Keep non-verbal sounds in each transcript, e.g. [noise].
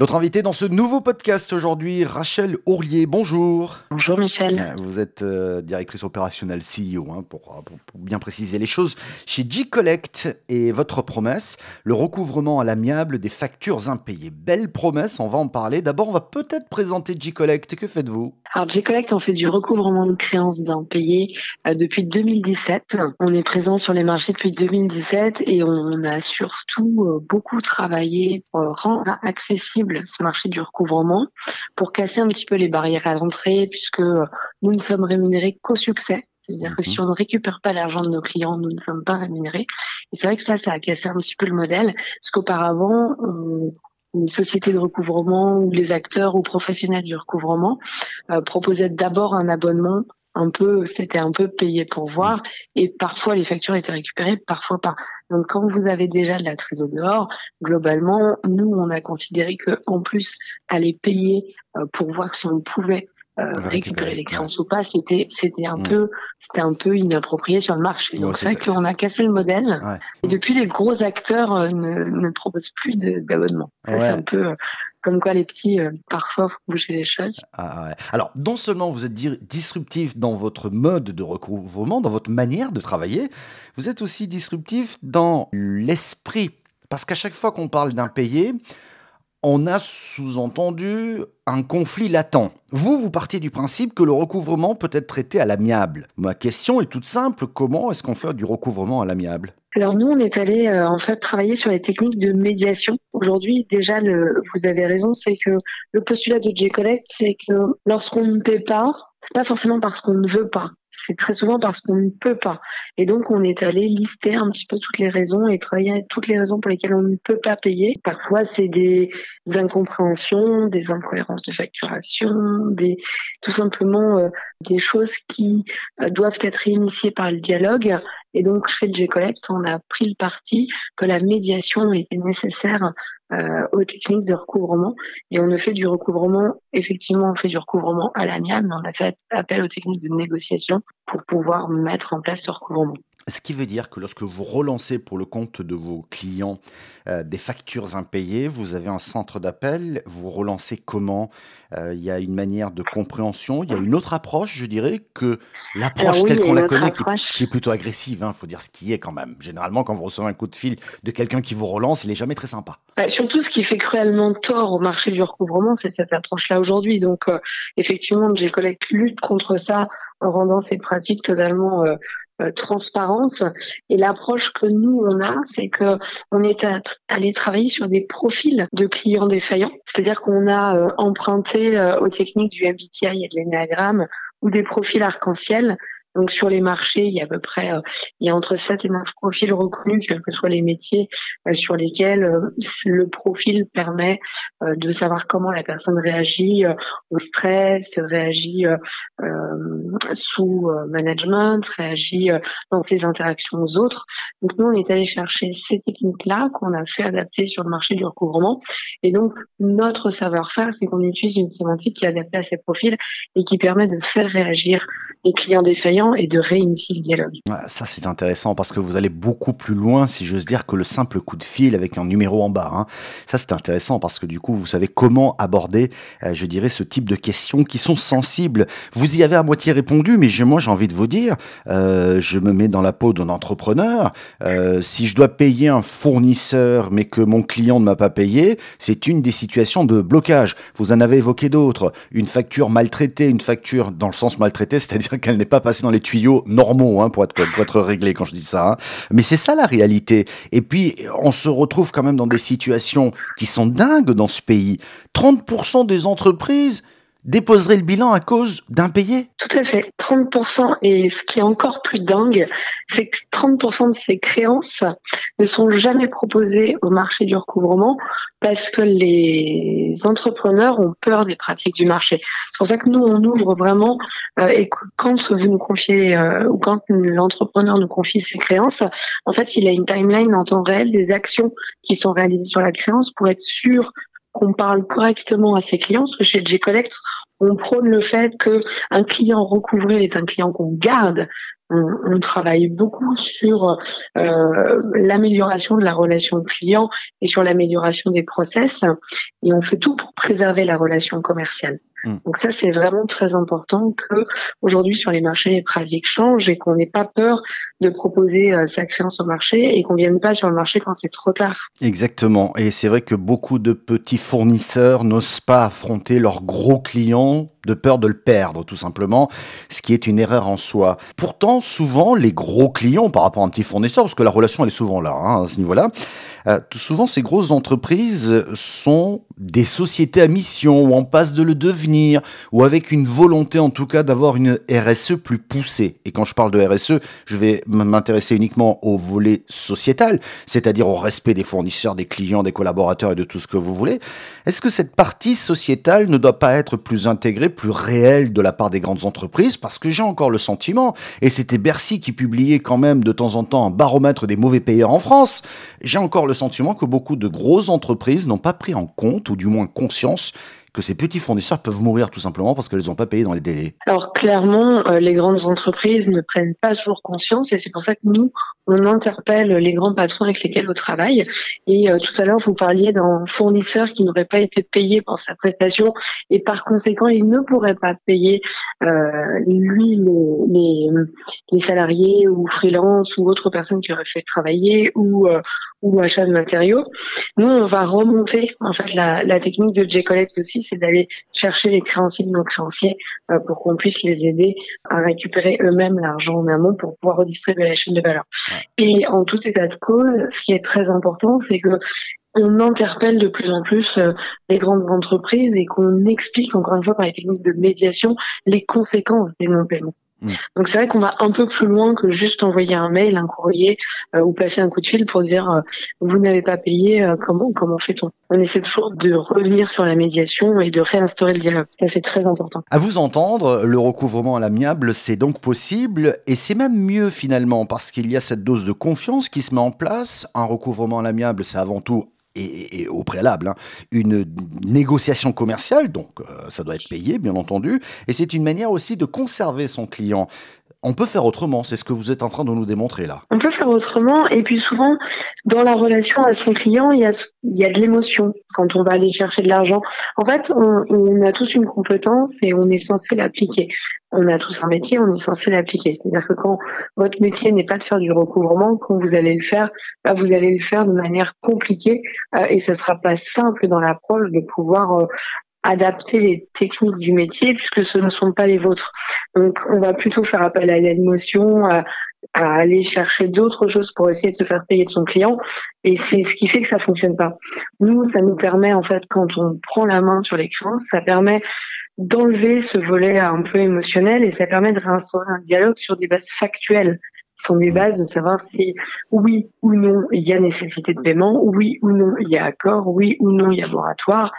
Notre invité dans ce nouveau podcast aujourd'hui, Rachel Ourlier. Bonjour. Bonjour Michel. Euh, vous êtes euh, directrice opérationnelle CEO, hein, pour, pour, bien préciser les choses, chez G-Collect. Et votre promesse, le recouvrement à l'amiable des factures impayées. Belle promesse, on va en parler. D'abord, on va peut-être présenter G-Collect. Que faites-vous? Alors G-Collect, on fait du recouvrement de créances d'impayés euh, depuis 2017. On est présent sur les marchés depuis 2017 et on a surtout euh, beaucoup travaillé pour rendre accessible ce marché du recouvrement pour casser un petit peu les barrières à l'entrée puisque nous ne sommes rémunérés qu'au succès. C'est-à-dire que si mhm. on ne récupère pas l'argent de nos clients, nous ne sommes pas rémunérés. Et c'est vrai que ça, ça a cassé un petit peu le modèle, parce qu'auparavant, une société de recouvrement ou les acteurs ou professionnels du recouvrement euh, proposaient d'abord un abonnement un peu, c'était un peu payé pour voir, et parfois les factures étaient récupérées, parfois pas. Donc quand vous avez déjà de la trésorerie dehors, globalement, nous on a considéré que en plus aller payer euh, pour voir si on pouvait récupérer les créances ou pas, c'était c'était un peu c'était un peu inapproprié sur le marché. Donc c'est vrai qu'on a cassé le modèle. Et depuis, les gros acteurs euh, ne, ne proposent plus d'abonnement. C'est un peu comme quoi les petits, euh, parfois, font bouger les choses. Ah ouais. Alors, non seulement vous êtes disruptif dans votre mode de recouvrement, dans votre manière de travailler, vous êtes aussi disruptif dans l'esprit. Parce qu'à chaque fois qu'on parle d'impayé, on a sous-entendu un conflit latent. Vous, vous partiez du principe que le recouvrement peut être traité à l'amiable. Ma question est toute simple, comment est-ce qu'on fait du recouvrement à l'amiable? Alors nous, on est allé euh, en fait travailler sur les techniques de médiation. Aujourd'hui, déjà, vous avez raison, c'est que le postulat de J-Collect, c'est que lorsqu'on ne paie pas, c'est pas forcément parce qu'on ne veut pas c'est très souvent parce qu'on ne peut pas. Et donc, on est allé lister un petit peu toutes les raisons et travailler toutes les raisons pour lesquelles on ne peut pas payer. Parfois, c'est des incompréhensions, des incohérences de facturation, des, tout simplement euh, des choses qui euh, doivent être initiées par le dialogue. Et donc, chez G-Collect, on a pris le parti que la médiation était nécessaire euh, aux techniques de recouvrement. Et on a fait du recouvrement, effectivement, on fait du recouvrement à l'amiable, mais on a fait appel aux techniques de négociation pour pouvoir mettre en place ce recouvrement. Ce qui veut dire que lorsque vous relancez pour le compte de vos clients euh, des factures impayées, vous avez un centre d'appel, vous relancez comment? Euh, Il y a une manière de compréhension, il y a une autre approche, je dirais, que l'approche telle qu'on la connaît, qui, est plutôt agressive, il hein, faut dire ce qui est quand même. Généralement, quand vous recevez un coup de fil de quelqu'un qui vous relance, il n'est jamais très sympa. Bah, surtout, ce qui fait cruellement tort au marché du recouvrement, c'est cette approche-là aujourd'hui. Donc, euh, effectivement, G-Collect lutte contre ça en rendant ces pratiques totalement transparence. Et l'approche que nous on a, c'est que on est allé travailler sur des profils de clients défaillants, c'est-à-dire qu'on a euh, emprunté euh, aux techniques du MBTI et de l'énagramme ou des profils arc-en-ciel donc sur les marchés, il y a à peu près euh, il y a entre 7 et 9 profils reconnus, quels que soient les métiers euh, sur lesquels euh, le profil permet de savoir comment la personne réagit au stress, réagit sous management, réagit dans ses interactions aux autres. Donc nous, on est allé chercher ces techniques-là qu'on a fait adapter sur le marché du recouvrement. Et donc notre savoir-faire, c'est qu'on utilise une sémantique qui est adaptée à ces profils et qui permet de faire réagir les clients défaillants et de réinitier le dialogue. Ça, c'est intéressant parce que vous allez beaucoup plus loin, si j'ose dire, que le simple coup de fil avec un numéro en bas. Hein. Ça, c'est intéressant parce que du coup, vous savez comment aborder, euh, je dirais, ce type de questions qui sont sensibles. Vous y avez à moitié répondu, mais moi, j'ai envie de vous dire, euh, je me mets dans la peau d'un entrepreneur. Euh, si je dois payer un fournisseur, mais que mon client ne m'a pas payé, c'est une des situations de blocage. Vous en avez évoqué d'autres. Une facture maltraitée, une facture dans le sens maltraité, c'est-à-dire [laughs] qu'elle n'est pas passée dans les tuyaux normaux hein, pour, être, pour être réglé quand je dis ça. Hein. Mais c'est ça la réalité. Et puis, on se retrouve quand même dans des situations qui sont dingues dans ce pays. 30% des entreprises déposeraient le bilan à cause d'impayés Tout à fait, 30%. Et ce qui est encore plus dingue, c'est que 30% de ces créances ne sont jamais proposées au marché du recouvrement parce que les entrepreneurs ont peur des pratiques du marché. C'est pour ça que nous, on ouvre vraiment, euh, et quand vous nous confiez, euh, ou quand l'entrepreneur nous confie ses créances, en fait, il a une timeline en temps réel des actions qui sont réalisées sur la créance pour être sûr qu'on parle correctement à ses clients, parce que chez G-Collect, on prône le fait que un client recouvré est un client qu'on garde on, travaille beaucoup sur euh, l'amélioration de la relation client et sur l'amélioration des process, et on fait tout pour préserver la relation commerciale. Mm. Donc ça, c'est vraiment très important que aujourd'hui sur les marchés, les pratiques changent et qu'on n'ait pas peur de proposer euh, sa créance au marché et qu'on vienne pas sur le marché quand c'est trop tard. Exactement. Et c'est vrai que beaucoup de petits fournisseurs n'osent pas affronter leurs gros clients de peur de le perdre, tout simplement, ce qui est une erreur en soi. Pourtant, souvent, les gros clients, par rapport à un petit fournisseur, parce que la relation, elle est souvent là, hein, à ce niveau-là, euh, souvent, ces grosses entreprises sont des sociétés à mission, ou en passe de le devenir, ou avec une volonté, en tout cas, d'avoir une RSE plus poussée. Et quand je parle de RSE, je vais m'intéresser uniquement au volet sociétal, c'est-à-dire au respect des fournisseurs, des clients, des collaborateurs et de tout ce que vous voulez. Est-ce que cette partie sociétale ne doit pas être plus intégrée plus réel de la part des grandes entreprises parce que j'ai encore le sentiment, et c'était Bercy qui publiait quand même de temps en temps un baromètre des mauvais payeurs en France, j'ai encore le sentiment que beaucoup de grosses entreprises n'ont pas pris en compte, ou du moins conscience, que ces petits fournisseurs peuvent mourir tout simplement parce qu'elles n'ont pas payé dans les délais Alors clairement, euh, les grandes entreprises ne prennent pas toujours conscience et c'est pour ça que nous, on interpelle les grands patrons avec lesquels on travaille. Et euh, tout à l'heure, vous parliez d'un fournisseur qui n'aurait pas été payé pour sa prestation et par conséquent, il ne pourrait pas payer euh, lui les, les, salariés ou freelance ou autres personnes qui auraient fait travailler ou ou achat de matériaux. Nous, on va remonter en fait la, la technique de J-Collect aussi, c'est d'aller chercher les créanciers de nos créanciers euh, pour qu'on puisse les aider à récupérer eux-mêmes l'argent en amont pour pouvoir redistribuer la chaîne de valeur. Et en tout état de cause, ce qui est très important, c'est que on interpelle de plus en plus euh, les grandes entreprises et qu'on explique encore une fois par les techniques de médiation les conséquences des non-paiements. Mm. Donc c'est vrai qu'on va un peu plus loin que juste envoyer un mail, un courrier euh, ou passer un coup de fil pour dire euh, vous n'avez pas payé, euh, comment comment fait-on? On essaie toujours de revenir sur la médiation et de réinstaurer le dialogue. c'est très important. À vous entendre, le recouvrement à l'amiable, c'est donc possible et c'est même mieux finalement parce qu'il y a cette dose de confiance qui se met en place. Un recouvrement à l'amiable, c'est avant tout et, au préalable hein, une négociation commerciale, donc euh, ça doit être payé bien entendu, et c'est une manière aussi de conserver son client. On peut faire autrement, c'est ce que vous êtes en train de nous démontrer là. On peut faire autrement, et puis souvent, dans la relation à son client, il y a, de l'émotion quand on va aller chercher de l'argent. En fait, on, a tous une compétence et on est censé l'appliquer. On a tous un métier, on est censé l'appliquer. C'est-à-dire que quand votre métier n'est pas de faire du recouvrement, quand vous allez le faire, bah, vous allez le faire de manière compliquée euh, et ce sera pas simple dans l'approche de pouvoir euh, adapter les techniques du métier puisque ce ne sont pas les vôtres. Donc on va plutôt faire appel à l'émotion, à, à aller chercher d'autres choses pour essayer de se faire payer de son client et c'est ce qui fait que ça fonctionne pas. Nous, ça nous permet en fait quand on prend la main sur les créances, ça permet d'enlever ce volet un peu émotionnel et ça permet de réinstaurer un dialogue sur des bases factuelles sont des bases de savoir si oui ou non il y a nécessité de paiement, oui ou non il y a accord, oui ou non il y a moratoire,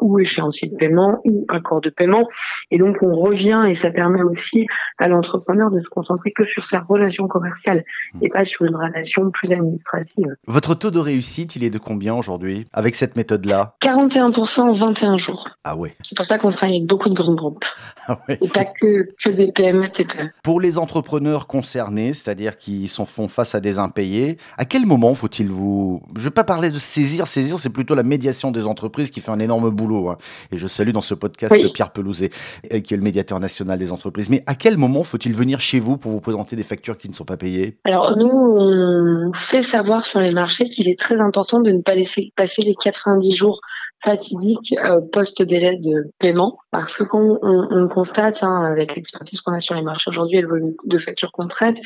ou échéancier de paiement, ou accord de paiement. Et donc on revient et ça permet aussi à l'entrepreneur de se concentrer que sur sa relation commerciale et pas sur une relation plus administrative. Votre taux de réussite, il est de combien aujourd'hui avec cette méthode-là? 41% en 21 jours. Ah ouais. C'est pour ça qu'on travaille avec beaucoup de grands groupes. [laughs] Ah ouais. Et pas que, que des PME, TPE. Pour les entrepreneurs concernés, c'est-à-dire qui sont, font face à des impayés. À quel moment faut-il vous... Je ne vais pas parler de saisir, saisir, c'est plutôt la médiation des entreprises qui fait un énorme boulot. Hein. Et je salue dans ce podcast Pierre Pelouzet, euh, qui est le médiateur national des entreprises. Mais à quel moment faut-il venir chez vous pour vous présenter des factures qui ne sont pas payées? Alors nous, on fait savoir sur les marchés qu'il est très important de ne pas laisser passer les 90 jours fatidique euh, post-délai de paiement parce que quand on, on constate hein, avec l'expertise qu'on a sur les marchés aujourd'hui et le volume de factures qu'on traite,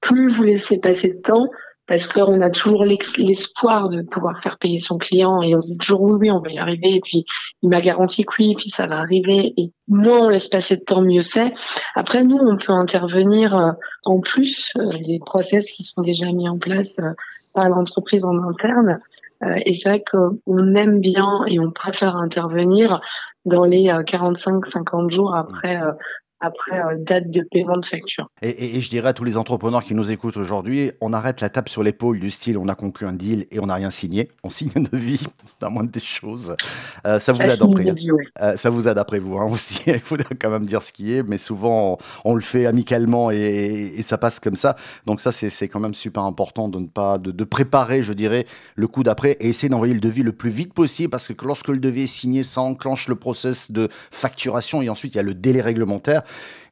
plus vous laissez passer de temps, parce qu'on a toujours l'espoir de pouvoir faire payer son client et on se dit toujours oui, oui, on va y arriver. Et puis il m'a garanti que oui, et puis ça va arriver. Et moins on laisse passer de temps, mieux c'est. Après, nous, on peut intervenir euh, en plus euh, des process qui sont déjà mis en place par l'entreprise en interne. Euh, et c'est vrai qu'on aime bien et on préfère intervenir dans les 45-50 euh, jours après euh, après euh, date de paiement de facture. Et, et, je dirais à tous les entrepreneurs qui nous écoutent aujourd'hui, on arrête la tape sur l'épaule du style on a conclu un deal et on n'a rien signé. On signe une vie, la [laughs] moindre des choses. Euh, ça vous aide après. Euh, ça vous aide après vous hein, [laughs] aussi. Il faut quand même dire ce qui est, mais souvent on, le fait amicalement et, et, ça passe comme ça. Donc ça c'est quand même super important de ne pas de, de préparer, je dirais, le coup d'après et essayer d'envoyer le devis le plus vite possible parce que lorsque le devis est signé, ça enclenche le process de facturation et ensuite il y a le délai réglementaire.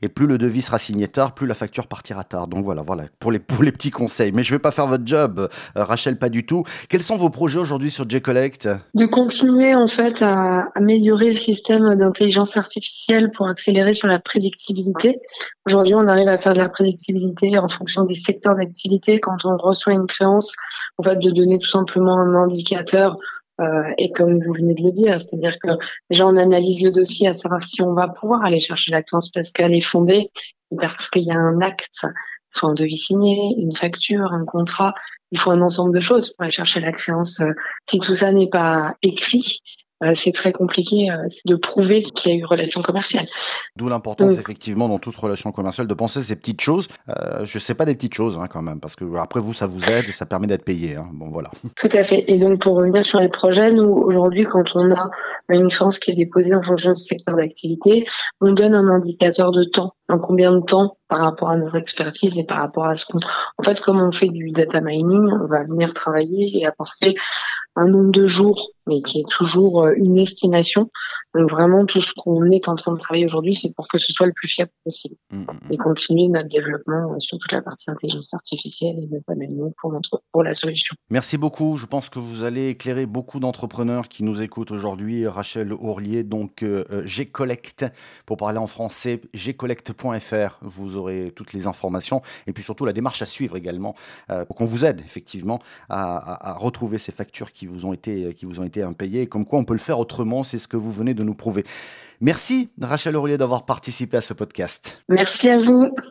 Et plus le devis sera signé tard, plus la facture partira tard. Donc voilà, voilà pour les, pour les petits conseils. Mais je ne vais pas faire votre job, euh, Rachel, pas du tout. Quels sont vos projets aujourd'hui sur J-Collect? De continuer en fait à améliorer le système d'intelligence artificielle pour accélérer sur la prédictibilité. Aujourd'hui, on arrive à faire de la prédictibilité en fonction des secteurs d'activité. Quand on reçoit une créance, en fait, de donner tout simplement un indicateur euh, et comme vous venez de le dire, c'est-à-dire que déjà on analyse le dossier à savoir si on va pouvoir aller chercher la créance parce qu'elle est fondée, parce qu'il y a un acte, soit un devis signé, une facture, un contrat. Il faut un ensemble de choses pour aller chercher la créance. Si tout ça n'est pas écrit, euh, c'est très compliqué euh, de prouver qu'il y a eu relation commerciale. D'où l'importance, effectivement, dans toute relation commerciale, de penser ces petites choses. Euh, je sais pas des petites choses, hein, quand même, parce que après vous, ça vous aide et ça permet d'être payé. Hein. Bon, voilà. [laughs] Tout à fait. Et donc, pour revenir sur les projets, nous, aujourd'hui, quand on a une créance qui est déposée en fonction du secteur d'activité, on donne un indicateur de temps. En combien de temps par rapport à notre expertise et par rapport à ce qu'on... En fait, comme on fait du data mining, on va venir travailler et apporter un nombre de jours, mais qui est toujours euh, une estimation. Donc vraiment, tout ce qu'on est en train de travailler aujourd'hui, c'est pour que ce soit le plus fiable possible mmh, mmh, mmh. et continuer notre développement euh, sur toute la partie intelligence artificielle et de panel pour, notre, pour la solution. Merci beaucoup. Je pense que vous allez éclairer beaucoup d'entrepreneurs qui nous écoutent aujourd'hui. Rachel Ourlier, donc euh, G-Collect, pour parler en français, gcollect.fr. Vous aurez toutes les informations et puis surtout la démarche à suivre également pour qu'on vous aide effectivement à, à, à retrouver ces factures qui vous ont été, qui vous ont été impayées. Comme quoi on peut le faire autrement, c'est ce que vous venez de nous prouver. Merci Rachel Aurier d'avoir participé à ce podcast. Merci à vous.